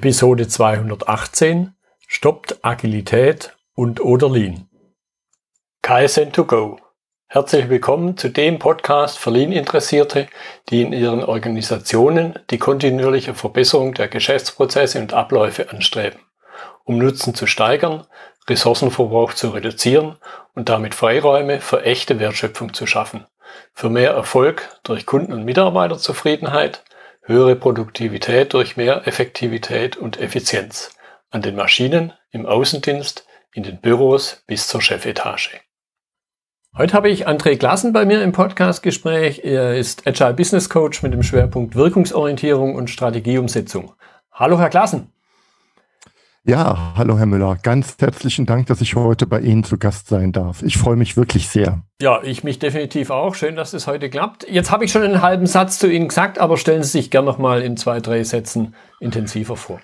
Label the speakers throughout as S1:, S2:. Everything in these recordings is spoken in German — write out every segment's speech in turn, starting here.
S1: Episode 218 Stoppt Agilität und oder Lean. KSN2Go. Herzlich willkommen zu dem Podcast für Lean-Interessierte, die in ihren Organisationen die kontinuierliche Verbesserung der Geschäftsprozesse und Abläufe anstreben, um Nutzen zu steigern, Ressourcenverbrauch zu reduzieren und damit Freiräume für echte Wertschöpfung zu schaffen, für mehr Erfolg durch Kunden- und Mitarbeiterzufriedenheit, höhere Produktivität durch mehr Effektivität und Effizienz an den Maschinen, im Außendienst, in den Büros bis zur Chefetage. Heute habe ich André Glassen bei mir im Podcastgespräch. Er ist Agile Business Coach mit dem Schwerpunkt Wirkungsorientierung und Strategieumsetzung. Hallo, Herr Glassen.
S2: Ja, hallo Herr Müller. Ganz herzlichen Dank, dass ich heute bei Ihnen zu Gast sein darf. Ich freue mich wirklich sehr.
S1: Ja, ich mich definitiv auch. Schön, dass es heute klappt. Jetzt habe ich schon einen halben Satz zu Ihnen gesagt, aber stellen Sie sich gerne noch mal in zwei, drei Sätzen intensiver vor.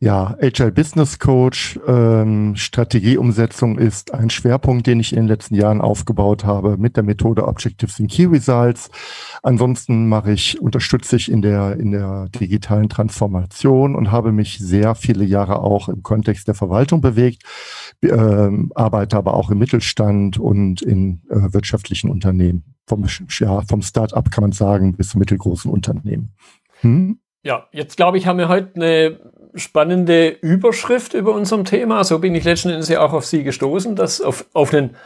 S2: Ja, Agile Business Coach, ähm, Strategieumsetzung ist ein Schwerpunkt, den ich in den letzten Jahren aufgebaut habe mit der Methode Objectives and Key Results. Ansonsten mache ich, unterstütze ich in der, in der digitalen Transformation und habe mich sehr viele Jahre auch im Kontext der Verwaltung bewegt, ähm, arbeite aber auch im Mittelstand und in äh, wirtschaftlichen Unternehmen. Vom, ja, vom Start-up kann man sagen bis zu mittelgroßen Unternehmen.
S1: Hm? Ja, jetzt glaube ich, haben wir heute eine spannende Überschrift über unserem Thema. So bin ich letzten Endes ja auch auf Sie gestoßen, dass auf, auf einen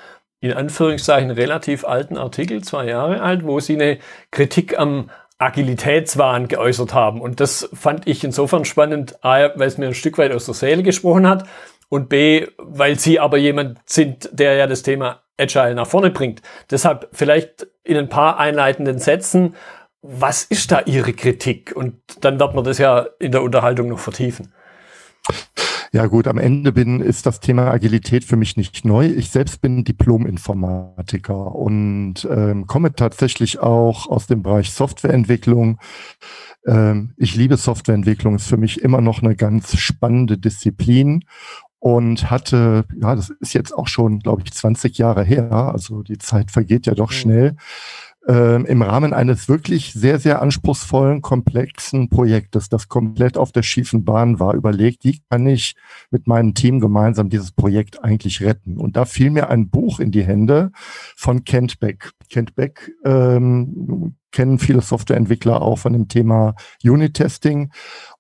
S1: in Anführungszeichen relativ alten Artikel, zwei Jahre alt, wo Sie eine Kritik am Agilitätswahn geäußert haben. Und das fand ich insofern spannend, A, weil es mir ein Stück weit aus der Seele gesprochen hat und B, weil Sie aber jemand sind, der ja das Thema Agile nach vorne bringt. Deshalb vielleicht in ein paar einleitenden Sätzen was ist da Ihre Kritik? Und dann wird man das ja in der Unterhaltung noch vertiefen.
S2: Ja gut, am Ende bin, ist das Thema Agilität für mich nicht neu. Ich selbst bin Diplom-Informatiker und ähm, komme tatsächlich auch aus dem Bereich Softwareentwicklung. Ähm, ich liebe Softwareentwicklung, ist für mich immer noch eine ganz spannende Disziplin und hatte, ja, das ist jetzt auch schon, glaube ich, 20 Jahre her, also die Zeit vergeht ja doch mhm. schnell, äh, im Rahmen eines wirklich sehr, sehr anspruchsvollen, komplexen Projektes, das komplett auf der schiefen Bahn war, überlegt, wie kann ich mit meinem Team gemeinsam dieses Projekt eigentlich retten. Und da fiel mir ein Buch in die Hände von Kent Beck. Kent Beck ähm, kennen viele Softwareentwickler auch von dem Thema Unit-Testing.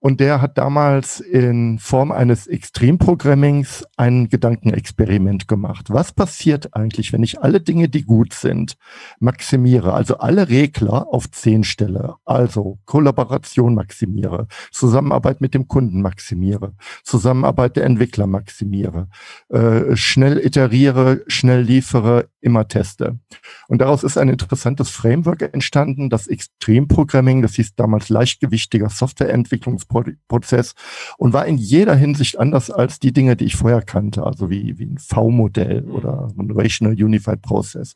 S2: Und der hat damals in Form eines Extremprogrammings ein Gedankenexperiment gemacht. Was passiert eigentlich, wenn ich alle Dinge, die gut sind, maximiere, also alle Regler auf 10 stelle, also Kollaboration maximiere, Zusammenarbeit mit dem Kunden maximiere, Zusammenarbeit der Entwickler maximiere, äh, schnell iteriere, schnell liefere, immer teste. Und daraus ist ein interessantes Framework entstanden, das Extremprogramming, das hieß damals leichtgewichtiger Softwareentwicklungs Prozess und war in jeder Hinsicht anders als die Dinge, die ich vorher kannte, also wie, wie ein V-Modell mhm. oder ein Rational Unified Process.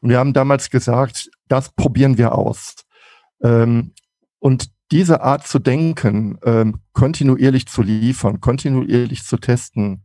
S2: Und wir haben damals gesagt, das probieren wir aus. Ähm, und diese Art zu denken, ähm, kontinuierlich zu liefern, kontinuierlich zu testen,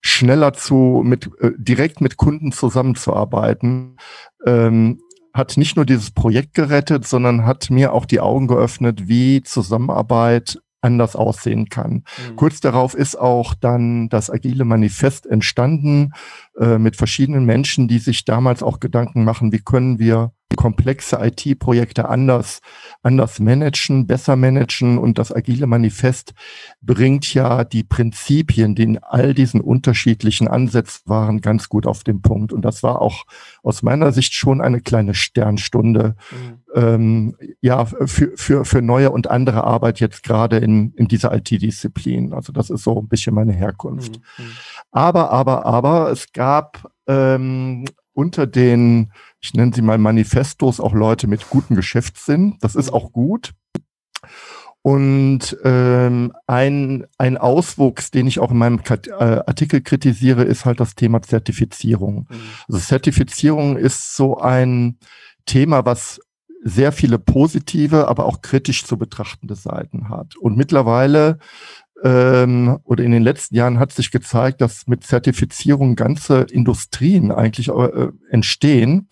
S2: schneller zu mit äh, direkt mit Kunden zusammenzuarbeiten, ähm, hat nicht nur dieses Projekt gerettet, sondern hat mir auch die Augen geöffnet, wie Zusammenarbeit anders aussehen kann. Mhm. Kurz darauf ist auch dann das Agile Manifest entstanden äh, mit verschiedenen Menschen, die sich damals auch Gedanken machen, wie können wir komplexe IT-Projekte anders, anders managen, besser managen. Und das Agile Manifest bringt ja die Prinzipien, die in all diesen unterschiedlichen Ansätzen waren, ganz gut auf den Punkt. Und das war auch aus meiner Sicht schon eine kleine Sternstunde, mhm. ähm, ja, für, für, für neue und andere Arbeit jetzt gerade in, in dieser IT-Disziplin. Also das ist so ein bisschen meine Herkunft. Mhm. mhm. Aber, aber, aber, es gab ähm, unter den, ich nenne sie mal Manifestos, auch Leute mit gutem Geschäftssinn. Das ist auch gut. Und ähm, ein, ein Auswuchs, den ich auch in meinem äh, Artikel kritisiere, ist halt das Thema Zertifizierung. Mhm. Also Zertifizierung ist so ein Thema, was sehr viele positive, aber auch kritisch zu betrachtende Seiten hat. Und mittlerweile ähm, oder in den letzten Jahren hat sich gezeigt, dass mit Zertifizierung ganze Industrien eigentlich äh, entstehen,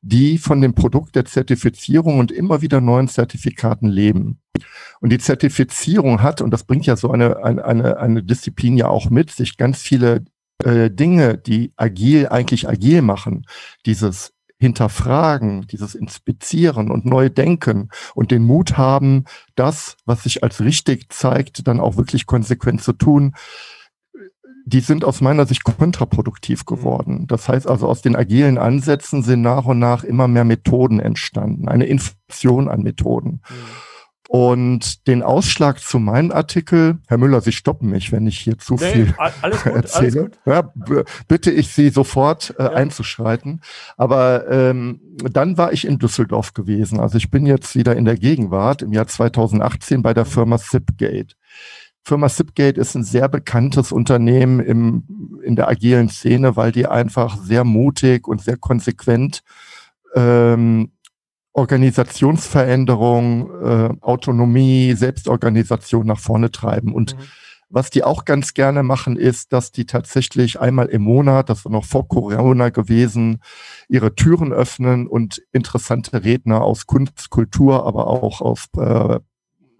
S2: die von dem Produkt der Zertifizierung und immer wieder neuen Zertifikaten leben. Und die Zertifizierung hat, und das bringt ja so eine, eine, eine, Disziplin ja auch mit, sich ganz viele äh, Dinge, die agil eigentlich agil machen, dieses Hinterfragen, dieses Inspizieren und neu denken und den Mut haben, das, was sich als richtig zeigt, dann auch wirklich konsequent zu tun, die sind aus meiner Sicht kontraproduktiv mhm. geworden. Das heißt also, aus den agilen Ansätzen sind nach und nach immer mehr Methoden entstanden, eine Inflation an Methoden. Mhm. Und den Ausschlag zu meinem Artikel, Herr Müller, Sie stoppen mich, wenn ich hier zu nee, viel alles gut, erzähle. Alles gut. Ja, bitte ich Sie sofort äh, ja. einzuschreiten. Aber ähm, dann war ich in Düsseldorf gewesen. Also ich bin jetzt wieder in der Gegenwart im Jahr 2018 bei der. Firma Zipgate. Firma Zipgate ist ein sehr bekanntes Unternehmen im, in der agilen Szene, weil die einfach sehr mutig und sehr konsequent ähm, Organisationsveränderung, äh, Autonomie, Selbstorganisation nach vorne treiben. Und mhm. was die auch ganz gerne machen, ist, dass die tatsächlich einmal im Monat, das war noch vor Corona gewesen, ihre Türen öffnen und interessante Redner aus Kunst, Kultur, aber auch aus äh,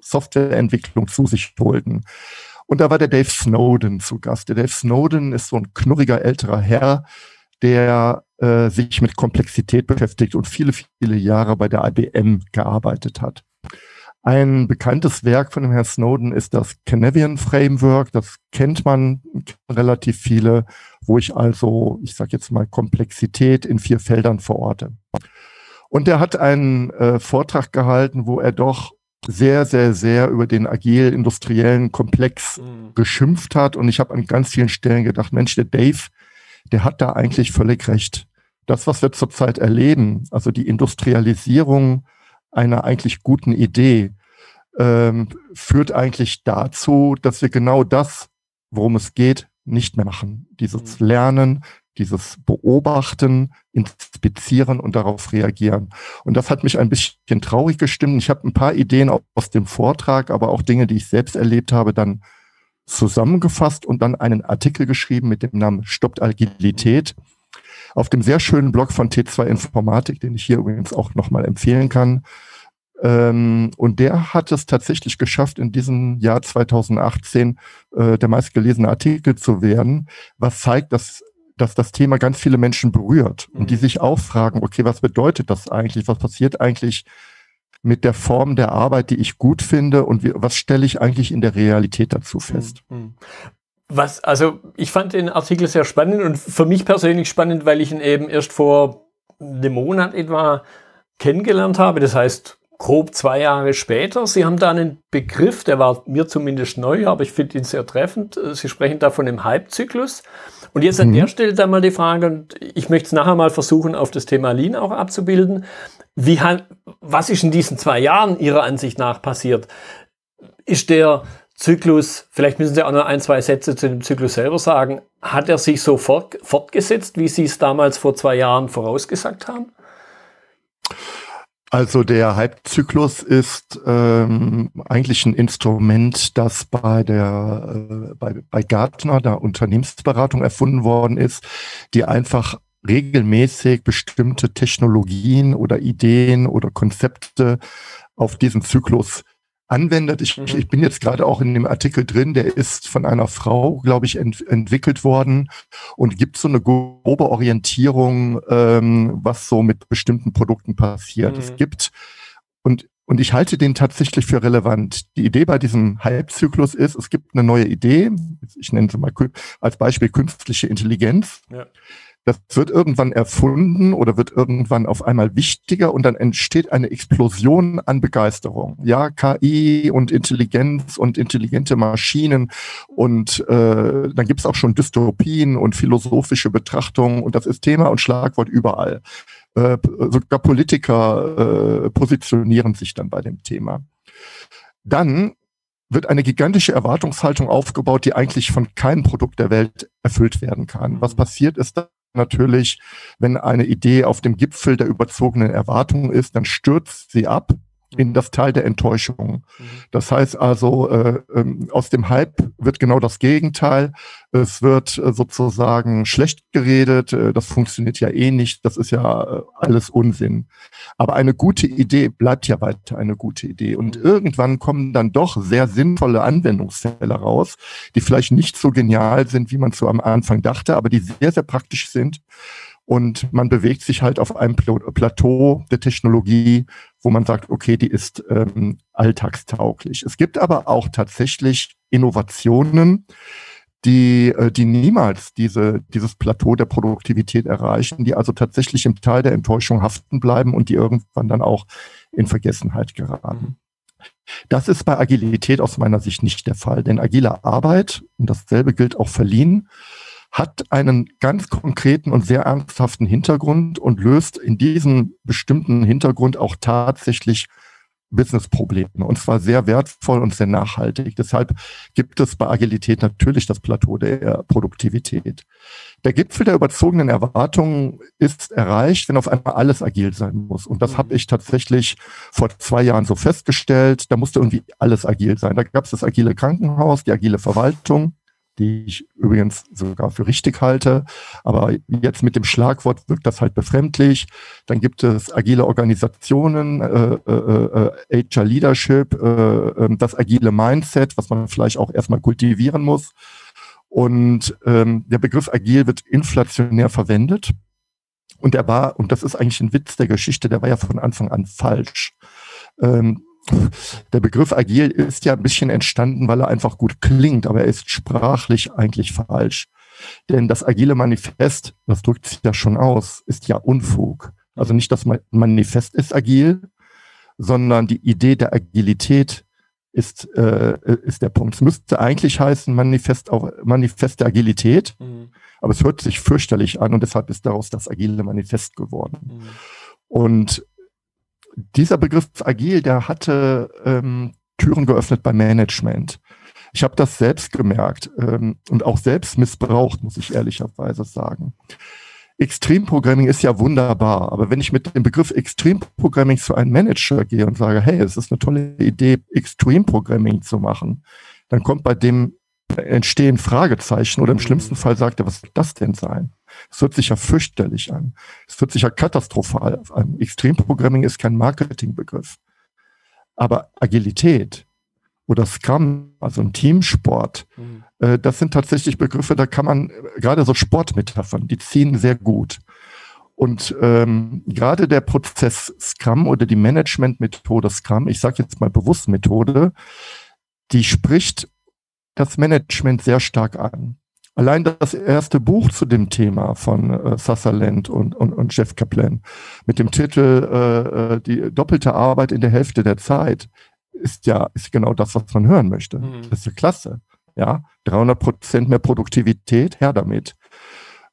S2: Softwareentwicklung zu sich holten. Und da war der Dave Snowden zu Gast. Der Dave Snowden ist so ein knurriger älterer Herr, der äh, sich mit Komplexität beschäftigt und viele, viele Jahre bei der IBM gearbeitet hat. Ein bekanntes Werk von dem Herrn Snowden ist das Canavian Framework. Das kennt man relativ viele, wo ich also, ich sage jetzt mal, Komplexität in vier Feldern verorte. Und er hat einen äh, Vortrag gehalten, wo er doch sehr, sehr, sehr über den agil industriellen Komplex mhm. geschimpft hat. Und ich habe an ganz vielen Stellen gedacht, Mensch, der Dave, der hat da eigentlich völlig recht. Das, was wir zurzeit erleben, also die Industrialisierung einer eigentlich guten Idee, ähm, führt eigentlich dazu, dass wir genau das, worum es geht, nicht mehr machen. Dieses mhm. Lernen, dieses Beobachten, Inspizieren und darauf reagieren. Und das hat mich ein bisschen traurig gestimmt. Ich habe ein paar Ideen aus dem Vortrag, aber auch Dinge, die ich selbst erlebt habe, dann zusammengefasst und dann einen Artikel geschrieben mit dem Namen Stoppt Agilität auf dem sehr schönen Blog von T2 Informatik, den ich hier übrigens auch nochmal empfehlen kann. Ähm, und der hat es tatsächlich geschafft, in diesem Jahr 2018 äh, der meistgelesene Artikel zu werden, was zeigt, dass dass das Thema ganz viele Menschen berührt und die mhm. sich auch fragen, okay, was bedeutet das eigentlich? Was passiert eigentlich mit der Form der Arbeit, die ich gut finde und wie, was stelle ich eigentlich in der Realität dazu fest?
S1: Was, also ich fand den Artikel sehr spannend und für mich persönlich spannend, weil ich ihn eben erst vor einem Monat etwa kennengelernt habe. Das heißt, grob zwei Jahre später. Sie haben da einen Begriff, der war mir zumindest neu, aber ich finde ihn sehr treffend. Sie sprechen da von dem Hype-Zyklus. Und jetzt an mhm. der Stelle dann mal die Frage, und ich möchte es nachher mal versuchen, auf das Thema Lean auch abzubilden. Wie, was ist in diesen zwei Jahren Ihrer Ansicht nach passiert? Ist der Zyklus, vielleicht müssen Sie auch noch ein, zwei Sätze zu dem Zyklus selber sagen, hat er sich so fort, fortgesetzt, wie Sie es damals vor zwei Jahren vorausgesagt haben?
S2: Also der Hype-Zyklus ist ähm, eigentlich ein Instrument, das bei der äh, bei, bei Gartner, der Unternehmensberatung erfunden worden ist, die einfach regelmäßig bestimmte Technologien oder Ideen oder Konzepte auf diesen Zyklus anwendet. Ich, mhm. ich bin jetzt gerade auch in dem Artikel drin, der ist von einer Frau, glaube ich, ent, entwickelt worden und gibt so eine grobe Orientierung, ähm, was so mit bestimmten Produkten passiert. Mhm. Es gibt und und ich halte den tatsächlich für relevant. Die Idee bei diesem Halbzyklus ist, es gibt eine neue Idee, ich nenne sie mal als Beispiel künstliche Intelligenz. Ja. Das wird irgendwann erfunden oder wird irgendwann auf einmal wichtiger und dann entsteht eine Explosion an Begeisterung. Ja, KI und Intelligenz und intelligente Maschinen und äh, dann gibt es auch schon Dystopien und philosophische Betrachtungen und das ist Thema und Schlagwort überall. Äh, sogar Politiker äh, positionieren sich dann bei dem Thema. Dann wird eine gigantische Erwartungshaltung aufgebaut, die eigentlich von keinem Produkt der Welt erfüllt werden kann. Was passiert ist natürlich, wenn eine Idee auf dem Gipfel der überzogenen Erwartungen ist, dann stürzt sie ab in das Teil der Enttäuschung. Mhm. Das heißt also, äh, ähm, aus dem Hype wird genau das Gegenteil. Es wird äh, sozusagen schlecht geredet, äh, das funktioniert ja eh nicht, das ist ja äh, alles Unsinn. Aber eine gute Idee bleibt ja weiter eine gute Idee. Und mhm. irgendwann kommen dann doch sehr sinnvolle Anwendungsfälle raus, die vielleicht nicht so genial sind, wie man so am Anfang dachte, aber die sehr, sehr praktisch sind und man bewegt sich halt auf einem Plateau der Technologie, wo man sagt, okay, die ist ähm, alltagstauglich. Es gibt aber auch tatsächlich Innovationen, die, äh, die niemals diese, dieses Plateau der Produktivität erreichen, die also tatsächlich im Teil der Enttäuschung haften bleiben und die irgendwann dann auch in Vergessenheit geraten. Das ist bei Agilität aus meiner Sicht nicht der Fall, denn agile Arbeit, und dasselbe gilt auch für Lean, hat einen ganz konkreten und sehr ernsthaften Hintergrund und löst in diesem bestimmten Hintergrund auch tatsächlich Businessprobleme und zwar sehr wertvoll und sehr nachhaltig. Deshalb gibt es bei Agilität natürlich das Plateau der Produktivität. Der Gipfel der überzogenen Erwartungen ist erreicht, wenn auf einmal alles agil sein muss. Und das mhm. habe ich tatsächlich vor zwei Jahren so festgestellt. Da musste irgendwie alles agil sein. Da gab es das agile Krankenhaus, die agile Verwaltung, die ich übrigens sogar für richtig halte. Aber jetzt mit dem Schlagwort wirkt das halt befremdlich. Dann gibt es agile Organisationen, äh, äh, äh, HR Leadership, äh, ähm, das agile Mindset, was man vielleicht auch erstmal kultivieren muss. Und ähm, der Begriff agil wird inflationär verwendet. Und der war, und das ist eigentlich ein Witz der Geschichte, der war ja von Anfang an falsch. Ähm, der Begriff agil ist ja ein bisschen entstanden, weil er einfach gut klingt, aber er ist sprachlich eigentlich falsch. Denn das agile Manifest, das drückt sich ja schon aus, ist ja Unfug. Also nicht das Manifest ist agil, sondern die Idee der Agilität ist, äh, ist der Punkt. Es müsste eigentlich heißen Manifest, auch, Manifest der Agilität, mhm. aber es hört sich fürchterlich an und deshalb ist daraus das agile Manifest geworden. Mhm. Und dieser Begriff agil, der hatte ähm, Türen geöffnet beim Management. Ich habe das selbst gemerkt ähm, und auch selbst missbraucht, muss ich ehrlicherweise sagen. Extremprogramming ist ja wunderbar, aber wenn ich mit dem Begriff Extremprogramming zu einem Manager gehe und sage, hey, es ist eine tolle Idee, Extremprogramming zu machen, dann kommt bei dem entstehen Fragezeichen oder im schlimmsten Fall sagt er, was soll das denn sein? Es hört sich ja fürchterlich an. Es hört sich ja katastrophal an. Extremprogramming ist kein Marketingbegriff. Aber Agilität oder Scrum, also ein Teamsport, mhm. äh, das sind tatsächlich Begriffe, da kann man äh, gerade so Sportmetaphern, die ziehen sehr gut. Und ähm, gerade der Prozess Scrum oder die Managementmethode Scrum, ich sage jetzt mal bewusst Methode, die spricht das Management sehr stark an. Allein das erste Buch zu dem Thema von äh, Sutherland und, und, und Jeff Kaplan mit dem Titel äh, äh, Die doppelte Arbeit in der Hälfte der Zeit ist ja ist genau das, was man hören möchte. Mhm. Das ist ja klasse. Ja, 300 Prozent mehr Produktivität, her damit.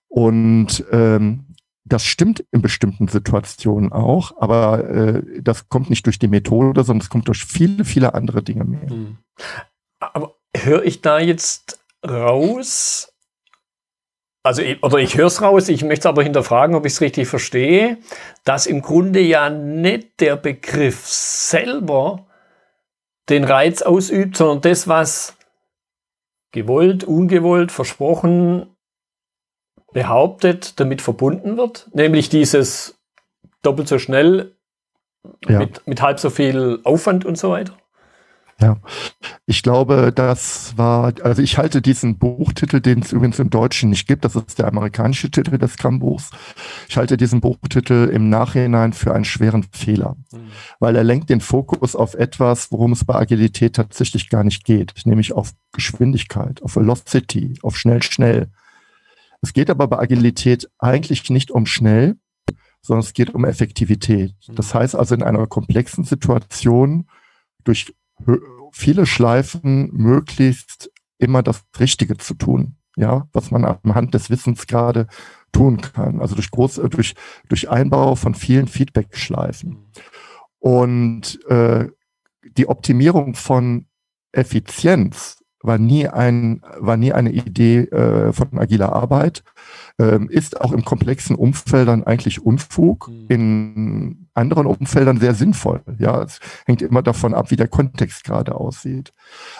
S2: Und ähm, das stimmt in bestimmten Situationen auch, aber äh, das kommt nicht durch die Methode, sondern es kommt durch viele, viele andere Dinge mehr. Mhm.
S1: Aber höre ich da jetzt raus, also, oder ich höre es raus, ich möchte es aber hinterfragen, ob ich es richtig verstehe, dass im Grunde ja nicht der Begriff selber den Reiz ausübt, sondern das, was gewollt, ungewollt, versprochen, behauptet, damit verbunden wird, nämlich dieses doppelt so schnell ja. mit, mit halb so viel Aufwand und so weiter.
S2: Ja, ich glaube, das war, also ich halte diesen Buchtitel, den es übrigens im Deutschen nicht gibt, das ist der amerikanische Titel des Scrum-Buchs. Ich halte diesen Buchtitel im Nachhinein für einen schweren Fehler, mhm. weil er lenkt den Fokus auf etwas, worum es bei Agilität tatsächlich gar nicht geht, nämlich auf Geschwindigkeit, auf Velocity, auf schnell, schnell. Es geht aber bei Agilität eigentlich nicht um schnell, sondern es geht um Effektivität. Mhm. Das heißt also in einer komplexen Situation durch viele Schleifen möglichst immer das Richtige zu tun. Ja, was man anhand des Wissens gerade tun kann. Also durch groß, äh, durch, durch Einbau von vielen Feedback-Schleifen. Und äh, die Optimierung von Effizienz war nie ein, war nie eine Idee äh, von agiler Arbeit, ähm, ist auch im komplexen Umfeld dann eigentlich Unfug. Mhm. In anderen Umfeldern sehr sinnvoll. Ja, es hängt immer davon ab, wie der Kontext gerade aussieht.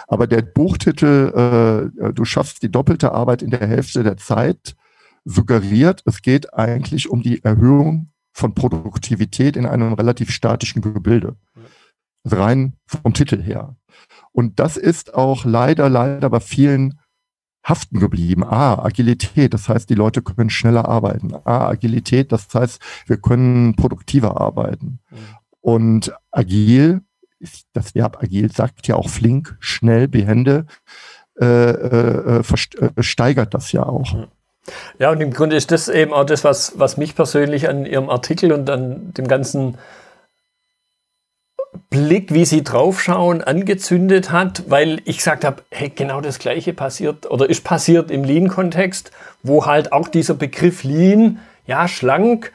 S2: Aber der Buchtitel, äh, du schaffst die doppelte Arbeit in der Hälfte der Zeit, suggeriert, es geht eigentlich um die Erhöhung von Produktivität in einem relativ statischen Gebilde. Also rein vom Titel her. Und das ist auch leider, leider bei vielen haften geblieben. Ah, Agilität, das heißt, die Leute können schneller arbeiten. Ah, Agilität, das heißt, wir können produktiver arbeiten. Mhm. Und agil, das Verb agil sagt ja auch flink, schnell, behende, äh, äh, äh, steigert das ja auch.
S1: Ja, und im Grunde ist das eben auch das, was, was mich persönlich an Ihrem Artikel und an dem ganzen Blick, wie Sie draufschauen, angezündet hat, weil ich gesagt habe, hey, genau das Gleiche passiert oder ist passiert im Lean-Kontext, wo halt auch dieser Begriff Lean, ja, schlank,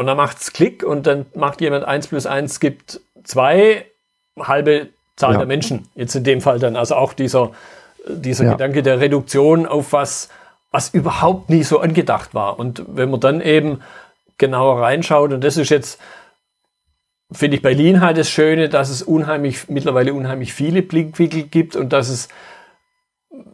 S1: und dann macht es Klick und dann macht jemand eins plus eins gibt zwei halbe Zahl ja. der Menschen. Jetzt in dem Fall dann, also auch dieser, dieser ja. Gedanke der Reduktion auf was, was überhaupt nie so angedacht war. Und wenn man dann eben genauer reinschaut, und das ist jetzt finde ich bei Lean halt das Schöne, dass es unheimlich, mittlerweile unheimlich viele Blickwinkel gibt und dass es,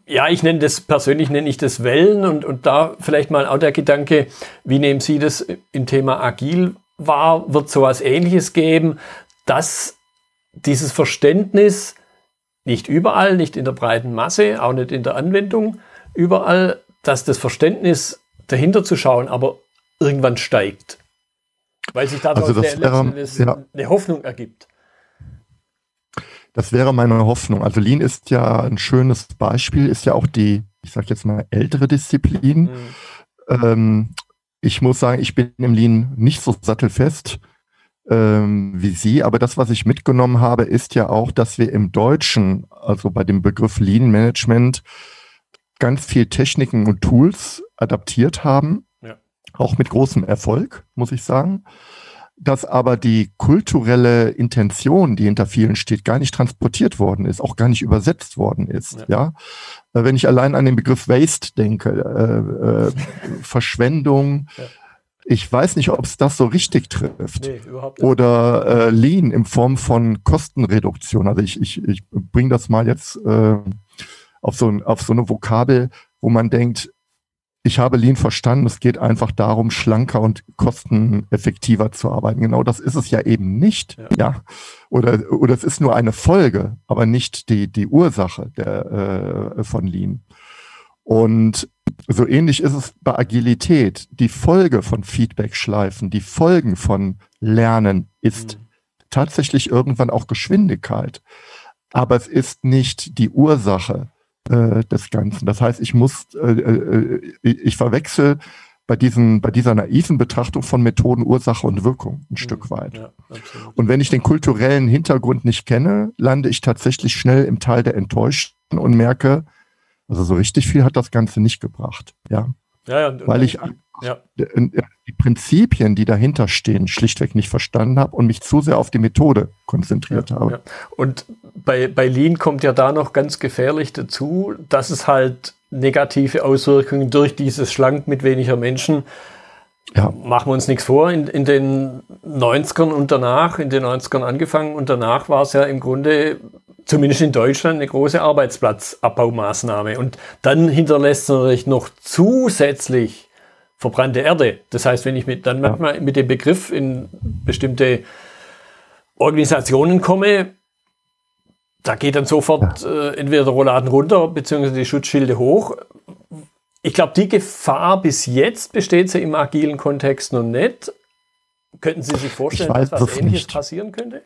S1: ja, ich nenne das, persönlich nenne ich das Wellen und, und da vielleicht mal auch der Gedanke, wie nehmen Sie das im Thema Agil wahr? Wird sowas ähnliches geben, dass dieses Verständnis nicht überall, nicht in der breiten Masse, auch nicht in der Anwendung überall, dass das Verständnis dahinter zu schauen aber irgendwann steigt. Weil sich daraus also das wäre, ja. eine Hoffnung ergibt.
S2: Das wäre meine Hoffnung. Also Lean ist ja ein schönes Beispiel, ist ja auch die, ich sage jetzt mal, ältere Disziplin. Mhm. Ähm, ich muss sagen, ich bin im Lean nicht so sattelfest ähm, wie Sie, aber das, was ich mitgenommen habe, ist ja auch, dass wir im Deutschen, also bei dem Begriff Lean Management, ganz viel Techniken und Tools adaptiert haben auch mit großem Erfolg, muss ich sagen, dass aber die kulturelle Intention, die hinter vielen steht, gar nicht transportiert worden ist, auch gar nicht übersetzt worden ist. Ja, ja? Äh, wenn ich allein an den Begriff Waste denke, äh, äh, Verschwendung. Ja. Ich weiß nicht, ob es das so richtig trifft. Nee, überhaupt nicht. Oder äh, Lean in Form von Kostenreduktion. Also ich, ich, ich bringe das mal jetzt äh, auf, so, auf so eine Vokabel, wo man denkt, ich habe Lean verstanden, es geht einfach darum, schlanker und kosteneffektiver zu arbeiten. Genau das ist es ja eben nicht. Ja. ja. Oder, oder es ist nur eine Folge, aber nicht die, die Ursache der, äh, von Lean. Und so ähnlich ist es bei Agilität. Die Folge von Feedback-Schleifen, die Folgen von Lernen ist mhm. tatsächlich irgendwann auch Geschwindigkeit. Aber es ist nicht die Ursache äh, des Ganzen. Das heißt, ich muss, äh, äh, ich verwechsel bei diesen, bei dieser naiven Betrachtung von Methoden Ursache und Wirkung ein mhm. Stück weit. Ja, und wenn ich den kulturellen Hintergrund nicht kenne, lande ich tatsächlich schnell im Teil der Enttäuschten und merke, also so richtig viel hat das Ganze nicht gebracht. Ja. Ja, ja, Weil ich ja. die Prinzipien, die dahinter stehen, schlichtweg nicht verstanden habe und mich zu sehr auf die Methode konzentriert habe.
S1: Und bei, bei Lean kommt ja da noch ganz gefährlich dazu, dass es halt negative Auswirkungen durch dieses Schlank mit weniger Menschen ja. Machen wir uns nichts vor, in, in den 90ern und danach, in den 90ern angefangen und danach war es ja im Grunde, zumindest in Deutschland, eine große Arbeitsplatzabbaumaßnahme. Und dann hinterlässt es natürlich noch zusätzlich verbrannte Erde. Das heißt, wenn ich mit, dann manchmal mit dem Begriff in bestimmte Organisationen komme, da geht dann sofort äh, entweder der Rolladen runter, beziehungsweise die Schutzschilde hoch. Ich glaube, die Gefahr bis jetzt besteht sie im agilen Kontext noch nicht. Könnten Sie sich vorstellen, dass was Ähnliches nicht. passieren könnte?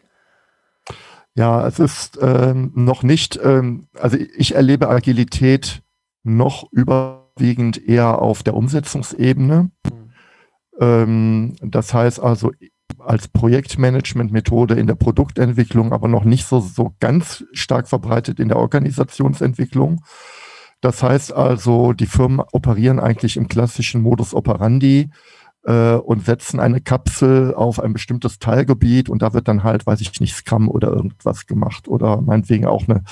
S2: Ja, es ist ähm, noch nicht, ähm, also ich erlebe Agilität noch überwiegend eher auf der Umsetzungsebene. Mhm. Ähm, das heißt also als Projektmanagement-Methode in der Produktentwicklung, aber noch nicht so, so ganz stark verbreitet in der Organisationsentwicklung. Das heißt also, die Firmen operieren eigentlich im klassischen Modus operandi äh, und setzen eine Kapsel auf ein bestimmtes Teilgebiet und da wird dann halt, weiß ich nicht, Scrum oder irgendwas gemacht oder meinetwegen auch eine,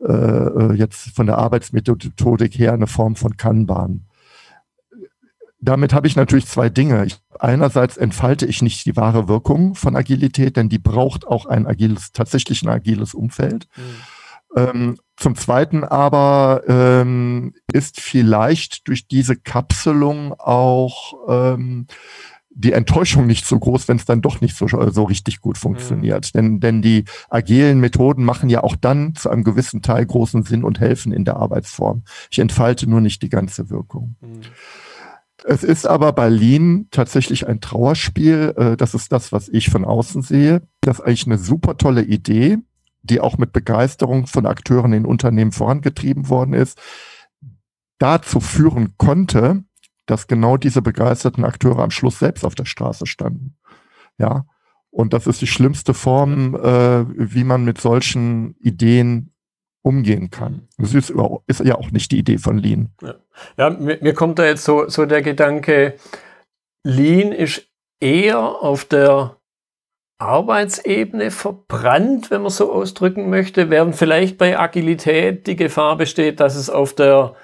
S2: äh, äh jetzt von der Arbeitsmethodik her eine Form von Kanban. damit habe ich natürlich zwei Dinge. Ich, einerseits entfalte ich nicht die wahre Wirkung von Agilität, denn die braucht auch ein agiles, tatsächlich ein agiles Umfeld. Mhm. Ähm, zum Zweiten aber ähm, ist vielleicht durch diese Kapselung auch ähm, die Enttäuschung nicht so groß, wenn es dann doch nicht so, so richtig gut funktioniert. Mhm. Denn, denn die agilen Methoden machen ja auch dann zu einem gewissen Teil großen Sinn und helfen in der Arbeitsform. Ich entfalte nur nicht die ganze Wirkung. Mhm. Es ist aber bei Lean tatsächlich ein Trauerspiel. Äh, das ist das, was ich von außen sehe. Das ist eigentlich eine super tolle Idee, die auch mit Begeisterung von Akteuren in Unternehmen vorangetrieben worden ist, dazu führen konnte, dass genau diese begeisterten Akteure am Schluss selbst auf der Straße standen. Ja. Und das ist die schlimmste Form, äh, wie man mit solchen Ideen umgehen kann. Das ist, ist, ja auch nicht die Idee von Lean.
S1: Ja, ja mir, mir, kommt da jetzt so, so der Gedanke, Lean ist eher auf der Arbeitsebene verbrannt, wenn man so ausdrücken möchte, während vielleicht bei Agilität die Gefahr besteht, dass es auf der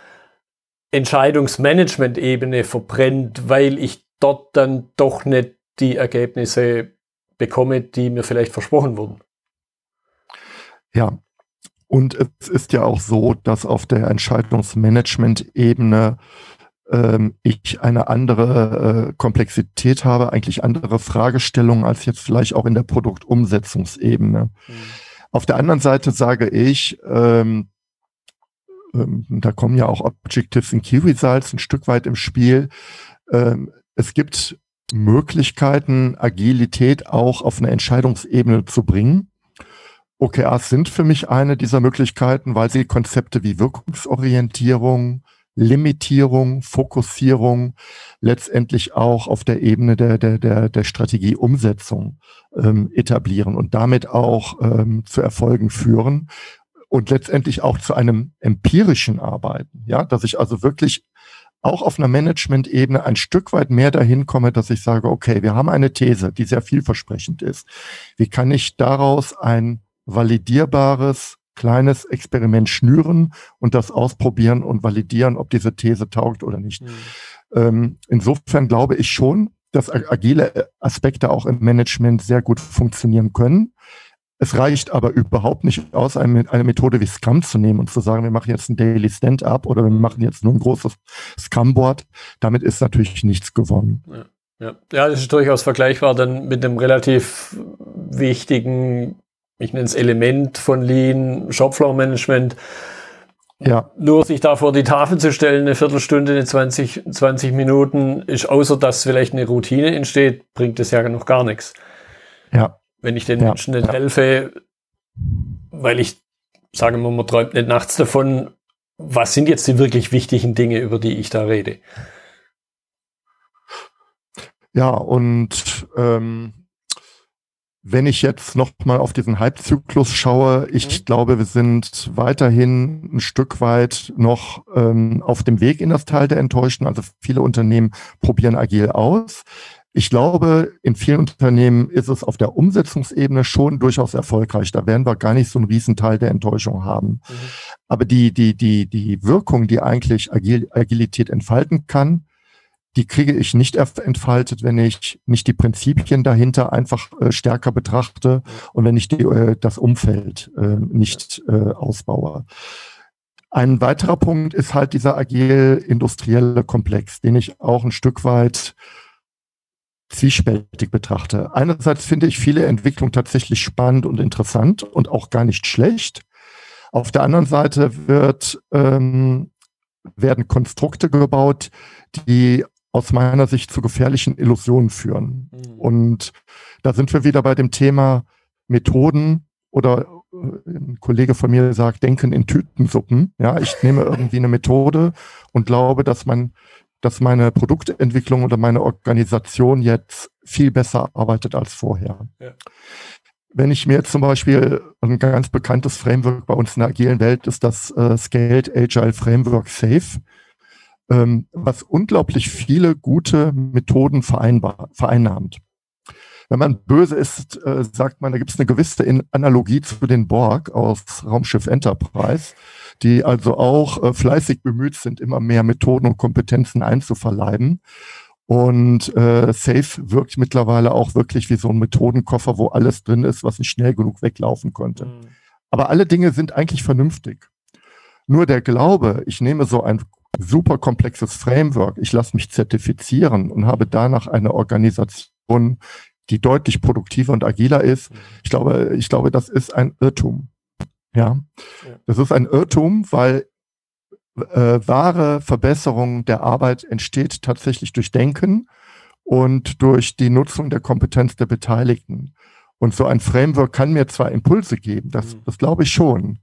S1: Entscheidungsmanagement-Ebene verbrennt, weil ich dort dann doch nicht die Ergebnisse bekomme, die mir vielleicht versprochen wurden.
S2: Ja, und es ist ja auch so, dass auf der Entscheidungsmanagement-Ebene ähm, ich eine andere äh, Komplexität habe, eigentlich andere Fragestellungen als jetzt vielleicht auch in der Produktumsetzungsebene. Mhm. Auf der anderen Seite sage ich, ähm, ähm, da kommen ja auch Objectives und Key Results ein Stück weit im Spiel. Ähm, es gibt Möglichkeiten, Agilität auch auf eine Entscheidungsebene zu bringen. OKRs sind für mich eine dieser Möglichkeiten, weil sie Konzepte wie Wirkungsorientierung, Limitierung, Fokussierung letztendlich auch auf der Ebene der, der, der, der Strategieumsetzung ähm, etablieren und damit auch ähm, zu Erfolgen führen und letztendlich auch zu einem empirischen Arbeiten. Ja, dass ich also wirklich auch auf einer Management-Ebene ein Stück weit mehr dahin komme, dass ich sage, okay, wir haben eine These, die sehr vielversprechend ist. Wie kann ich daraus ein validierbares kleines Experiment schnüren und das ausprobieren und validieren, ob diese These taugt oder nicht. Mhm. Ähm, insofern glaube ich schon, dass agile Aspekte auch im Management sehr gut funktionieren können. Es reicht aber überhaupt nicht aus, eine, eine, Methode wie Scrum zu nehmen und zu sagen, wir machen jetzt ein Daily Stand-up oder wir machen jetzt nur ein großes Scrum-Board. Damit ist natürlich nichts gewonnen.
S1: Ja. Ja. ja, das ist durchaus vergleichbar dann mit einem relativ wichtigen, ich nenne es Element von Lean, Shopfloor-Management. Ja. Nur sich da vor die Tafel zu stellen, eine Viertelstunde, eine 20, 20 Minuten, ist außer dass vielleicht eine Routine entsteht, bringt es ja noch gar nichts. Ja. Wenn ich den ja, Menschen nicht ja. helfe, weil ich, sagen wir mal, man träumt nicht nachts davon, was sind jetzt die wirklich wichtigen Dinge, über die ich da rede?
S2: Ja, und ähm, wenn ich jetzt noch mal auf diesen Halbzyklus schaue, ich mhm. glaube, wir sind weiterhin ein Stück weit noch ähm, auf dem Weg in das Teil der Enttäuschten. Also viele Unternehmen probieren agil aus. Ich glaube, in vielen Unternehmen ist es auf der Umsetzungsebene schon durchaus erfolgreich. Da werden wir gar nicht so einen Riesenteil der Enttäuschung haben. Mhm. Aber die, die, die, die Wirkung, die eigentlich Agil Agilität entfalten kann, die kriege ich nicht entfaltet, wenn ich nicht die Prinzipien dahinter einfach äh, stärker betrachte und wenn ich die, äh, das Umfeld äh, nicht ausbaue. Ein weiterer Punkt ist halt dieser agil-industrielle Komplex, den ich auch ein Stück weit zwiespältig betrachte. Einerseits finde ich viele Entwicklungen tatsächlich spannend und interessant und auch gar nicht schlecht. Auf der anderen Seite wird, ähm, werden Konstrukte gebaut, die aus meiner Sicht zu gefährlichen Illusionen führen. Mhm. Und da sind wir wieder bei dem Thema Methoden oder äh, ein Kollege von mir sagt, denken in Tütensuppen. Ja, ich nehme irgendwie eine Methode und glaube, dass man dass meine Produktentwicklung oder meine Organisation jetzt viel besser arbeitet als vorher. Ja. Wenn ich mir zum Beispiel ein ganz bekanntes Framework bei uns in der agilen Welt ist das äh, Scaled Agile Framework Safe, ähm, was unglaublich viele gute Methoden vereinbar, vereinnahmt. Wenn man böse ist, äh, sagt man, da gibt es eine gewisse Analogie zu den Borg aus Raumschiff Enterprise. die also auch äh, fleißig bemüht sind, immer mehr Methoden und Kompetenzen einzuverleiben. Und äh, Safe wirkt mittlerweile auch wirklich wie so ein Methodenkoffer, wo alles drin ist, was nicht schnell genug weglaufen konnte. Mhm. Aber alle Dinge sind eigentlich vernünftig. Nur der Glaube, ich nehme so ein super komplexes Framework, ich lasse mich zertifizieren und habe danach eine Organisation, die deutlich produktiver und agiler ist. Ich glaube, ich glaube, das ist ein Irrtum. Ja, das ist ein Irrtum, weil äh, wahre Verbesserung der Arbeit entsteht tatsächlich durch Denken und durch die Nutzung der Kompetenz der Beteiligten. Und so ein Framework kann mir zwar Impulse geben, das, mhm. das glaube ich schon,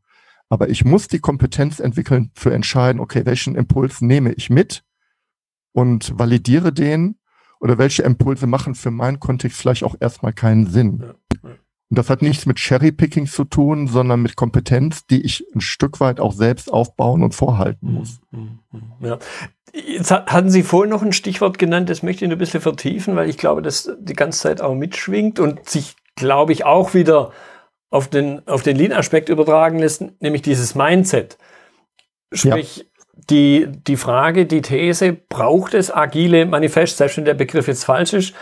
S2: aber ich muss die Kompetenz entwickeln zu entscheiden, okay, welchen Impuls nehme ich mit und validiere den oder welche Impulse machen für meinen Kontext vielleicht auch erstmal keinen Sinn. Und das hat nichts mit Cherrypicking zu tun, sondern mit Kompetenz, die ich ein Stück weit auch selbst aufbauen und vorhalten mhm, muss. Mhm,
S1: mhm. Ja. Jetzt hatten Sie vorhin noch ein Stichwort genannt, das möchte ich ein bisschen vertiefen, weil ich glaube, dass die ganze Zeit auch mitschwingt und sich, glaube ich, auch wieder auf den, auf den Lean-Aspekt übertragen lässt, nämlich dieses Mindset. Sprich, ja die, die Frage, die These, braucht es agile Manifest, selbst wenn der Begriff jetzt falsch ist,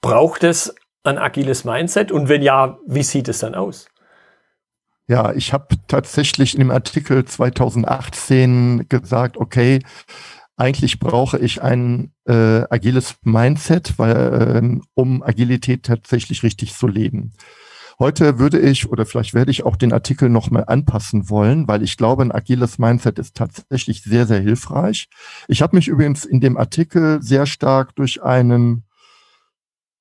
S1: braucht es ein agiles Mindset? Und wenn ja, wie sieht es dann aus?
S2: Ja, ich habe tatsächlich in dem Artikel 2018 gesagt, okay, eigentlich brauche ich ein äh, agiles Mindset, weil, äh, um Agilität tatsächlich richtig zu leben. Heute würde ich oder vielleicht werde ich auch den Artikel nochmal anpassen wollen, weil ich glaube, ein agiles Mindset ist tatsächlich sehr, sehr hilfreich. Ich habe mich übrigens in dem Artikel sehr stark durch einen,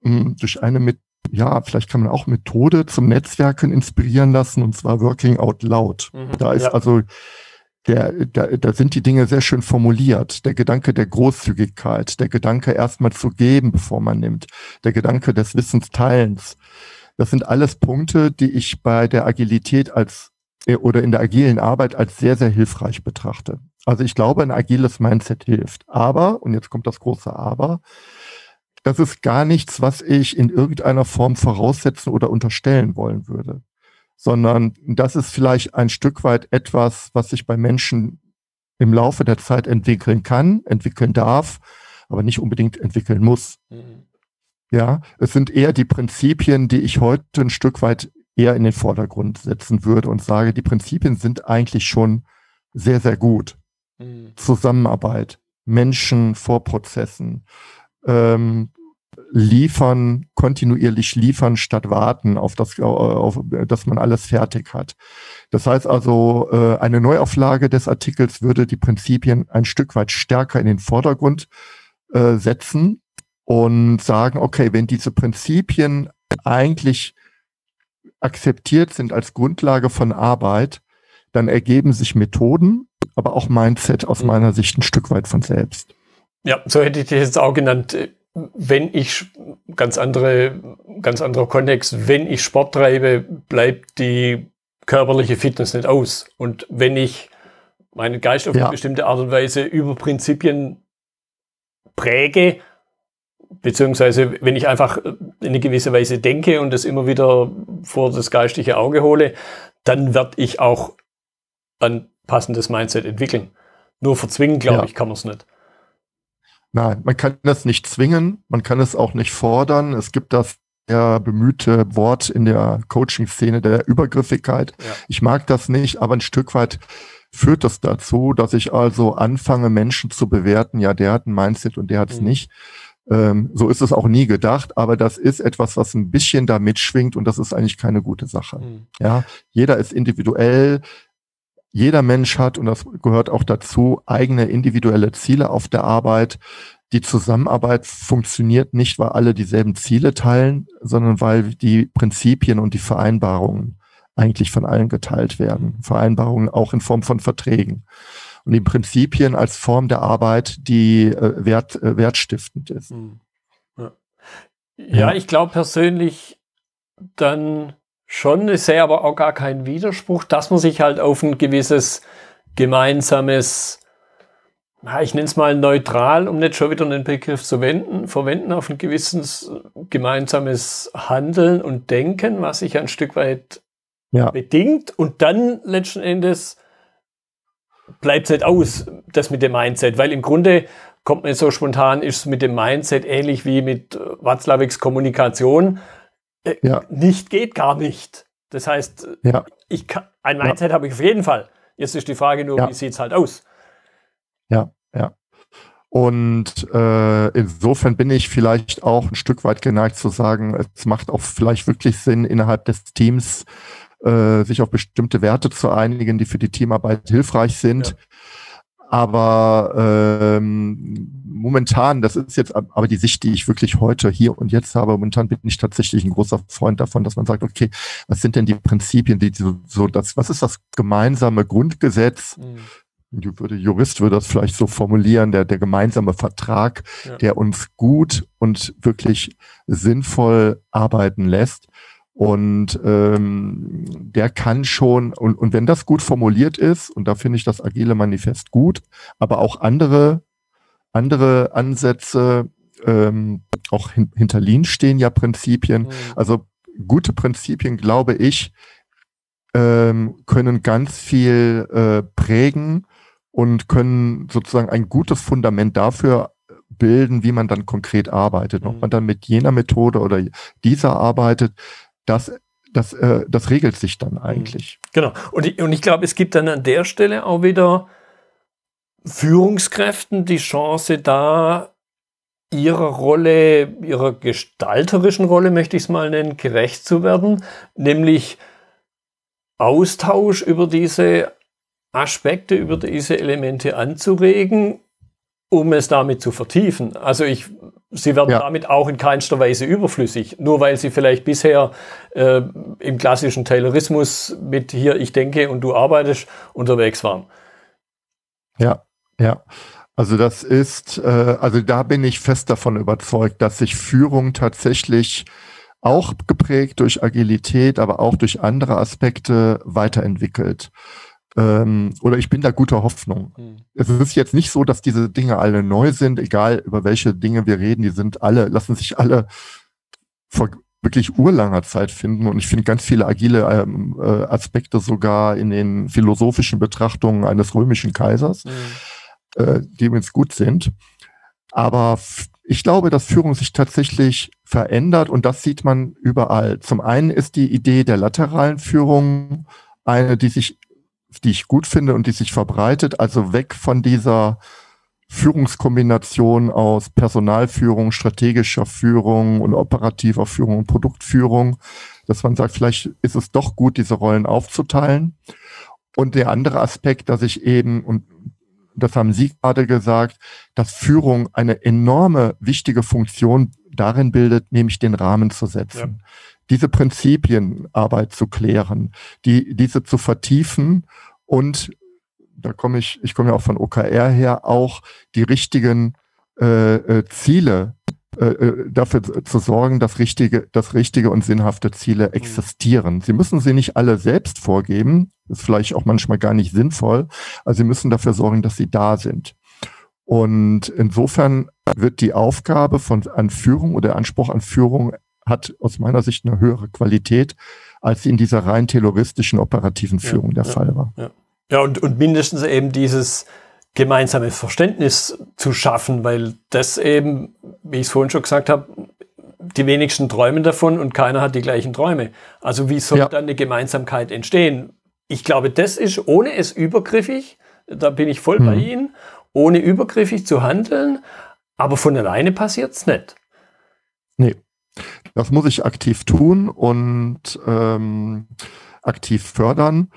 S2: hm, durch eine mit, ja, vielleicht kann man auch Methode zum Netzwerken inspirieren lassen, und zwar Working Out Loud. Mhm, da ist ja. also der, da, da sind die Dinge sehr schön formuliert. Der Gedanke der Großzügigkeit, der Gedanke erstmal zu geben, bevor man nimmt, der Gedanke des Wissensteilens, das sind alles Punkte, die ich bei der Agilität als äh, oder in der agilen Arbeit als sehr, sehr hilfreich betrachte. Also ich glaube, ein agiles Mindset hilft. Aber, und jetzt kommt das große Aber, das ist gar nichts, was ich in irgendeiner Form voraussetzen oder unterstellen wollen würde, sondern das ist vielleicht ein Stück weit etwas, was sich bei Menschen im Laufe der Zeit entwickeln kann, entwickeln darf, aber nicht unbedingt entwickeln muss. Mhm. Ja, es sind eher die Prinzipien, die ich heute ein Stück weit eher in den Vordergrund setzen würde und sage, die Prinzipien sind eigentlich schon sehr, sehr gut. Mhm. Zusammenarbeit, Menschen vor Prozessen, ähm, liefern, kontinuierlich liefern statt warten, auf das, auf, dass man alles fertig hat. Das heißt also, äh, eine Neuauflage des Artikels würde die Prinzipien ein Stück weit stärker in den Vordergrund äh, setzen und sagen, okay, wenn diese Prinzipien eigentlich akzeptiert sind als Grundlage von Arbeit, dann ergeben sich Methoden, aber auch Mindset aus mhm. meiner Sicht ein Stück weit von selbst.
S1: Ja, so hätte ich das jetzt auch genannt. Wenn ich ganz andere, ganz anderer Kontext, wenn ich Sport treibe, bleibt die körperliche Fitness nicht aus. Und wenn ich meinen Geist auf ja. eine bestimmte Art und Weise über Prinzipien präge, beziehungsweise wenn ich einfach in eine gewisse Weise denke und das immer wieder vor das geistige Auge hole, dann werde ich auch ein passendes Mindset entwickeln. Nur verzwingen, glaube ja. ich, kann man es nicht.
S2: Nein, man kann das nicht zwingen, man kann es auch nicht fordern. Es gibt das sehr bemühte Wort in der Coaching-Szene der Übergriffigkeit. Ja. Ich mag das nicht, aber ein Stück weit führt das dazu, dass ich also anfange, Menschen zu bewerten, ja, der hat ein Mindset und der hat es mhm. nicht. Ähm, so ist es auch nie gedacht, aber das ist etwas, was ein bisschen da mitschwingt und das ist eigentlich keine gute Sache. Mhm. Ja, jeder ist individuell. Jeder Mensch hat, und das gehört auch dazu, eigene individuelle Ziele auf der Arbeit. Die Zusammenarbeit funktioniert nicht, weil alle dieselben Ziele teilen, sondern weil die Prinzipien und die Vereinbarungen eigentlich von allen geteilt werden. Vereinbarungen auch in Form von Verträgen und die Prinzipien als Form der Arbeit, die äh, wert, äh, wertstiftend ist. Hm.
S1: Ja, ja ich glaube persönlich dann schon, ich sehe aber auch gar keinen Widerspruch, dass man sich halt auf ein gewisses gemeinsames, ich nenne es mal neutral, um nicht schon wieder einen Begriff zu wenden, verwenden, auf ein gewisses gemeinsames Handeln und Denken, was sich ein Stück weit ja. bedingt und dann letzten Endes bleibt es nicht aus, das mit dem Mindset, weil im Grunde kommt mir so spontan, ist es mit dem Mindset ähnlich wie mit äh, Watzlawicks Kommunikation. Äh, ja. Nicht geht gar nicht. Das heißt, ja. ich kann, ein Mindset ja. habe ich auf jeden Fall. Jetzt ist die Frage nur, wie sieht es halt aus?
S2: Ja, ja. Und äh, insofern bin ich vielleicht auch ein Stück weit geneigt zu sagen, es macht auch vielleicht wirklich Sinn, innerhalb des Teams äh, sich auf bestimmte Werte zu einigen, die für die Teamarbeit hilfreich sind. Ja. Aber ähm, momentan, das ist jetzt aber die Sicht, die ich wirklich heute hier und jetzt habe, momentan bin ich tatsächlich ein großer Freund davon, dass man sagt, okay, was sind denn die Prinzipien, die so, so das, was ist das gemeinsame Grundgesetz? Mhm. Würde, Jurist würde das vielleicht so formulieren, der, der gemeinsame Vertrag, ja. der uns gut und wirklich sinnvoll arbeiten lässt. Und ähm, der kann schon, und, und wenn das gut formuliert ist, und da finde ich das Agile Manifest gut, aber auch andere, andere Ansätze, ähm, auch hin, hinter Lean stehen ja Prinzipien. Mhm. Also gute Prinzipien, glaube ich, ähm, können ganz viel äh, prägen und können sozusagen ein gutes Fundament dafür bilden, wie man dann konkret arbeitet. Mhm. Ob man dann mit jener Methode oder dieser arbeitet, das, das, äh, das regelt sich dann mhm. eigentlich.
S1: Genau. Und ich, und ich glaube, es gibt dann an der Stelle auch wieder Führungskräften die Chance da, ihrer Rolle, ihrer gestalterischen Rolle, möchte ich es mal nennen, gerecht zu werden, nämlich Austausch über diese Aspekte, über diese Elemente anzuregen, um es damit zu vertiefen. Also ich sie werden ja. damit auch in keinster Weise überflüssig, nur weil sie vielleicht bisher äh, im klassischen Taylorismus mit hier ich denke und du arbeitest unterwegs waren.
S2: Ja, ja. Also das ist, äh, also da bin ich fest davon überzeugt, dass sich Führung tatsächlich auch geprägt durch Agilität, aber auch durch andere Aspekte weiterentwickelt. Ähm, oder ich bin da guter Hoffnung. Mhm. Es ist jetzt nicht so, dass diese Dinge alle neu sind, egal über welche Dinge wir reden, die sind alle, lassen sich alle vor wirklich urlanger Zeit finden. Und ich finde ganz viele agile ähm, äh, Aspekte sogar in den philosophischen Betrachtungen eines römischen Kaisers, mhm. äh, die uns gut sind. Aber ich glaube, dass Führung sich tatsächlich verändert und das sieht man überall. Zum einen ist die Idee der lateralen Führung eine, die sich die ich gut finde und die sich verbreitet, also weg von dieser Führungskombination aus Personalführung, strategischer Führung und operativer Führung und Produktführung, dass man sagt, vielleicht ist es doch gut, diese Rollen aufzuteilen. Und der andere Aspekt, dass ich eben, und das haben Sie gerade gesagt, dass Führung eine enorme wichtige Funktion darin bildet, nämlich den Rahmen zu setzen. Ja. Diese Prinzipienarbeit zu klären, die, diese zu vertiefen und da komme ich, ich komme ja auch von OKR her, auch die richtigen äh, äh, Ziele äh, äh, dafür zu sorgen, dass richtige, dass richtige und sinnhafte Ziele mhm. existieren. Sie müssen sie nicht alle selbst vorgeben, ist vielleicht auch manchmal gar nicht sinnvoll, aber sie müssen dafür sorgen, dass sie da sind. Und insofern wird die Aufgabe von an Führung oder der Anspruch an Führung hat aus meiner Sicht eine höhere Qualität, als sie in dieser rein terroristischen operativen Führung ja, der ja, Fall war.
S1: Ja, ja und, und mindestens eben dieses gemeinsame Verständnis zu schaffen, weil das eben, wie ich es vorhin schon gesagt habe, die wenigsten träumen davon und keiner hat die gleichen Träume. Also wie soll dann eine Gemeinsamkeit entstehen? Ich glaube, das ist, ohne es übergriffig, da bin ich voll mhm. bei Ihnen, ohne übergriffig zu handeln, aber von alleine passiert es nicht.
S2: Nee. Das muss ich aktiv tun und ähm, aktiv fördern.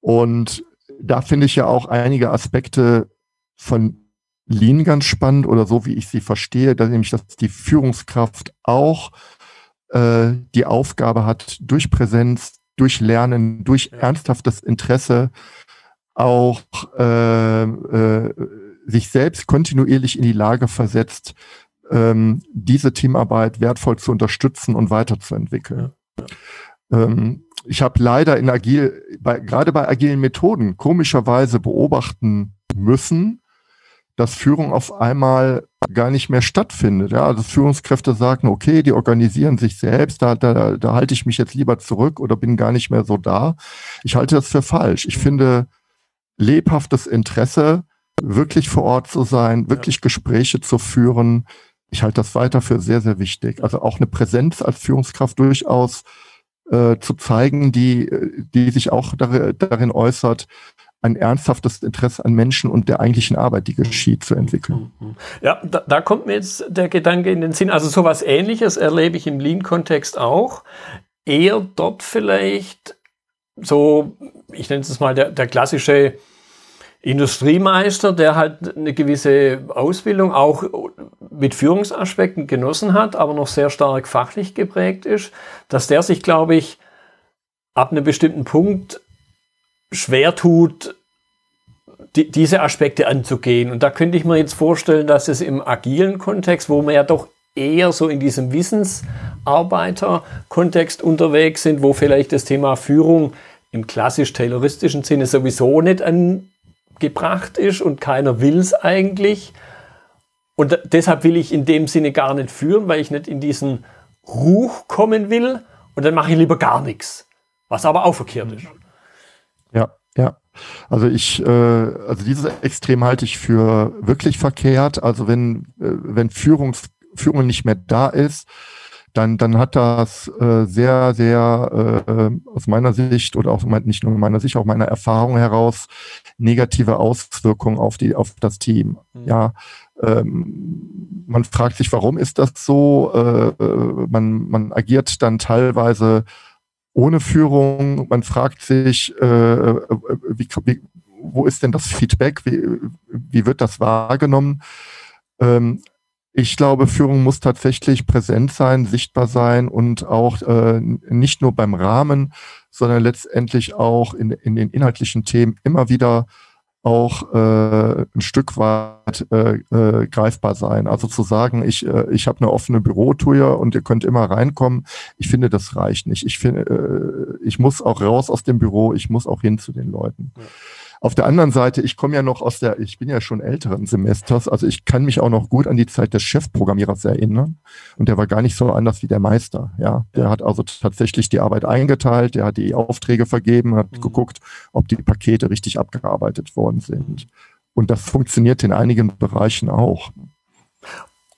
S2: Und da finde ich ja auch einige Aspekte von Lean ganz spannend oder so, wie ich sie verstehe, dass nämlich, dass die Führungskraft auch äh, die Aufgabe hat, durch Präsenz, durch Lernen, durch ernsthaftes Interesse auch äh, äh, sich selbst kontinuierlich in die Lage versetzt, ähm, diese Teamarbeit wertvoll zu unterstützen und weiterzuentwickeln. Ja, ja. Ähm, ich habe leider in agil, bei, gerade bei agilen Methoden komischerweise beobachten müssen, dass Führung auf einmal gar nicht mehr stattfindet. Ja, also Führungskräfte sagen, okay, die organisieren sich selbst, da, da, da halte ich mich jetzt lieber zurück oder bin gar nicht mehr so da. Ich halte das für falsch. Ich finde, lebhaftes Interesse, wirklich vor Ort zu sein, wirklich Gespräche zu führen. Ich halte das weiter für sehr, sehr wichtig. Also auch eine Präsenz als Führungskraft durchaus äh, zu zeigen, die, die sich auch dar darin äußert, ein ernsthaftes Interesse an Menschen und der eigentlichen Arbeit, die geschieht, zu entwickeln.
S1: Ja, da, da kommt mir jetzt der Gedanke in den Sinn. Also sowas ähnliches erlebe ich im Lean-Kontext auch. Eher dort vielleicht so, ich nenne es mal der, der klassische Industriemeister, der halt eine gewisse Ausbildung auch mit Führungsaspekten genossen hat, aber noch sehr stark fachlich geprägt ist, dass der sich, glaube ich, ab einem bestimmten Punkt schwer tut, die, diese Aspekte anzugehen. Und da könnte ich mir jetzt vorstellen, dass es im agilen Kontext, wo wir ja doch eher so in diesem Wissensarbeiter-Kontext unterwegs sind, wo vielleicht das Thema Führung im klassisch-tayloristischen Sinne sowieso nicht angebracht ist und keiner will es eigentlich. Und deshalb will ich in dem Sinne gar nicht führen, weil ich nicht in diesen Ruch kommen will und dann mache ich lieber gar nichts. Was aber auch verkehrt ist.
S2: Ja, ja. Also ich, äh, also dieses Extrem halte ich für wirklich verkehrt. Also wenn, äh, wenn Führungs, Führung nicht mehr da ist, dann, dann hat das äh, sehr, sehr äh, aus meiner Sicht oder auch nicht nur meiner Sicht, auch meiner Erfahrung heraus negative Auswirkungen auf die, auf das Team. Mhm. Ja, ähm, man fragt sich, warum ist das so? Äh, äh man, man agiert dann teilweise ohne Führung. Man fragt sich, äh, äh, wie, wie, wo ist denn das Feedback? Wie, wie wird das wahrgenommen? Ähm, ich glaube, Führung muss tatsächlich präsent sein, sichtbar sein und auch äh, nicht nur beim Rahmen, sondern letztendlich auch in, in den inhaltlichen Themen immer wieder auch äh, ein Stück weit äh, äh, greifbar sein. Also zu sagen, ich, äh, ich habe eine offene Bürotür und ihr könnt immer reinkommen, ich finde, das reicht nicht. Ich finde, äh, ich muss auch raus aus dem Büro, ich muss auch hin zu den Leuten. Ja. Auf der anderen Seite, ich komme ja noch aus der, ich bin ja schon älteren Semesters, also ich kann mich auch noch gut an die Zeit des Chefprogrammierers erinnern. Und der war gar nicht so anders wie der Meister. Ja, der hat also tatsächlich die Arbeit eingeteilt, der hat die Aufträge vergeben, hat mhm. geguckt, ob die Pakete richtig abgearbeitet worden sind. Und das funktioniert in einigen Bereichen auch.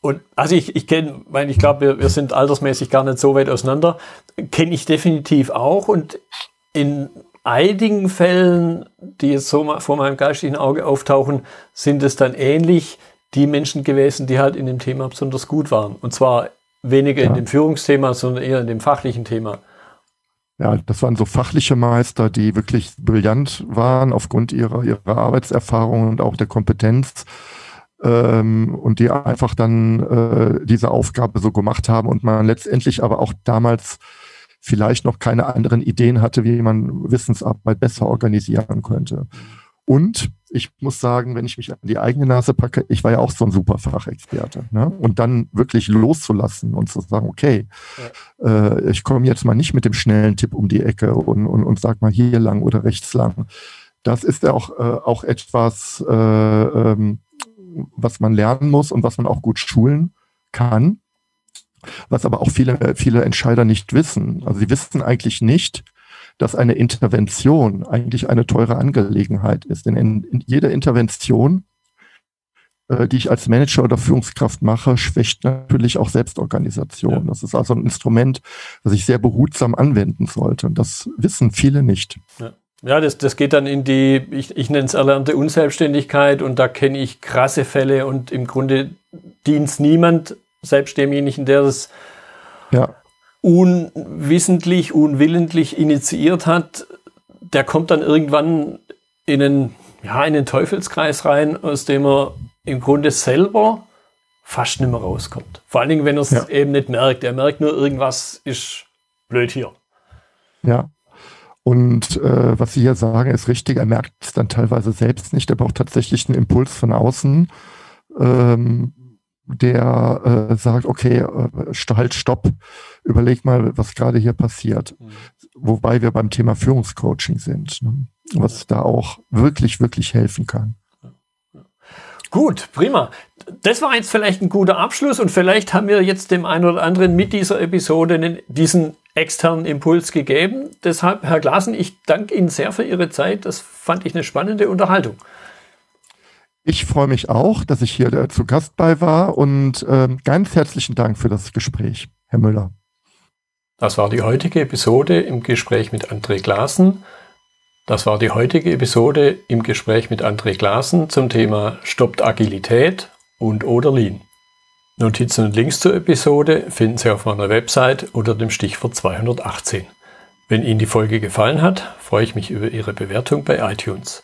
S1: Und also ich, ich kenne, mein, ich glaube, wir, wir sind altersmäßig gar nicht so weit auseinander. Kenne ich definitiv auch. Und in einigen Fällen, die jetzt so vor meinem geistigen Auge auftauchen, sind es dann ähnlich die Menschen gewesen, die halt in dem Thema besonders gut waren. Und zwar weniger ja. in dem Führungsthema, sondern eher in dem fachlichen Thema.
S2: Ja, das waren so fachliche Meister, die wirklich brillant waren aufgrund ihrer, ihrer Arbeitserfahrung und auch der Kompetenz ähm, und die einfach dann äh, diese Aufgabe so gemacht haben und man letztendlich aber auch damals vielleicht noch keine anderen Ideen hatte, wie man Wissensarbeit besser organisieren könnte. Und ich muss sagen, wenn ich mich an die eigene Nase packe, ich war ja auch so ein super Fachexperte. Ne? Und dann wirklich loszulassen und zu sagen, okay, ja. äh, ich komme jetzt mal nicht mit dem schnellen Tipp um die Ecke und, und, und sag mal hier lang oder rechts lang. Das ist ja auch, äh, auch etwas, äh, ähm, was man lernen muss und was man auch gut schulen kann was aber auch viele, viele Entscheider nicht wissen. Also sie wissen eigentlich nicht, dass eine Intervention eigentlich eine teure Angelegenheit ist. Denn in, in jeder Intervention, äh, die ich als Manager oder Führungskraft mache, schwächt natürlich auch Selbstorganisation. Ja. Das ist also ein Instrument, das ich sehr behutsam anwenden sollte. Und das wissen viele nicht.
S1: Ja. Ja, das, das geht dann in die, ich, ich nenne es erlernte Unselbstständigkeit und da kenne ich krasse Fälle und im Grunde dient niemand selbst demjenigen, der das ja. unwissentlich, unwillentlich initiiert hat, der kommt dann irgendwann in einen, ja, in den Teufelskreis rein, aus dem er im Grunde selber fast nicht mehr rauskommt. Vor allen Dingen, wenn er es ja. eben nicht merkt. Er merkt nur, irgendwas ist blöd hier.
S2: Ja. Und äh, was Sie hier sagen, ist richtig. Er merkt es dann teilweise selbst nicht. Er braucht tatsächlich einen Impuls von außen. Ähm, der äh, sagt, okay, äh, halt, stopp, überleg mal, was gerade hier passiert. Mhm. Wobei wir beim Thema Führungscoaching sind, ne? was da auch wirklich, wirklich helfen kann.
S1: Gut, prima. das war jetzt vielleicht ein guter Abschluss und vielleicht haben wir jetzt dem einen oder anderen mit dieser Episode diesen externen Impuls gegeben. Deshalb, Herr Glasen, ich danke Ihnen sehr für Ihre Zeit. Das fand ich eine spannende Unterhaltung.
S2: Ich freue mich auch, dass ich hier äh, zu Gast bei war und äh, ganz herzlichen Dank für das Gespräch, Herr Müller.
S1: Das war die heutige Episode im Gespräch mit André Glasen. Das war die heutige Episode im Gespräch mit André Glasen zum Thema Stoppt Agilität und oder Lean. Notizen und Links zur Episode finden Sie auf meiner Website unter dem Stichwort 218. Wenn Ihnen die Folge gefallen hat, freue ich mich über Ihre Bewertung bei iTunes.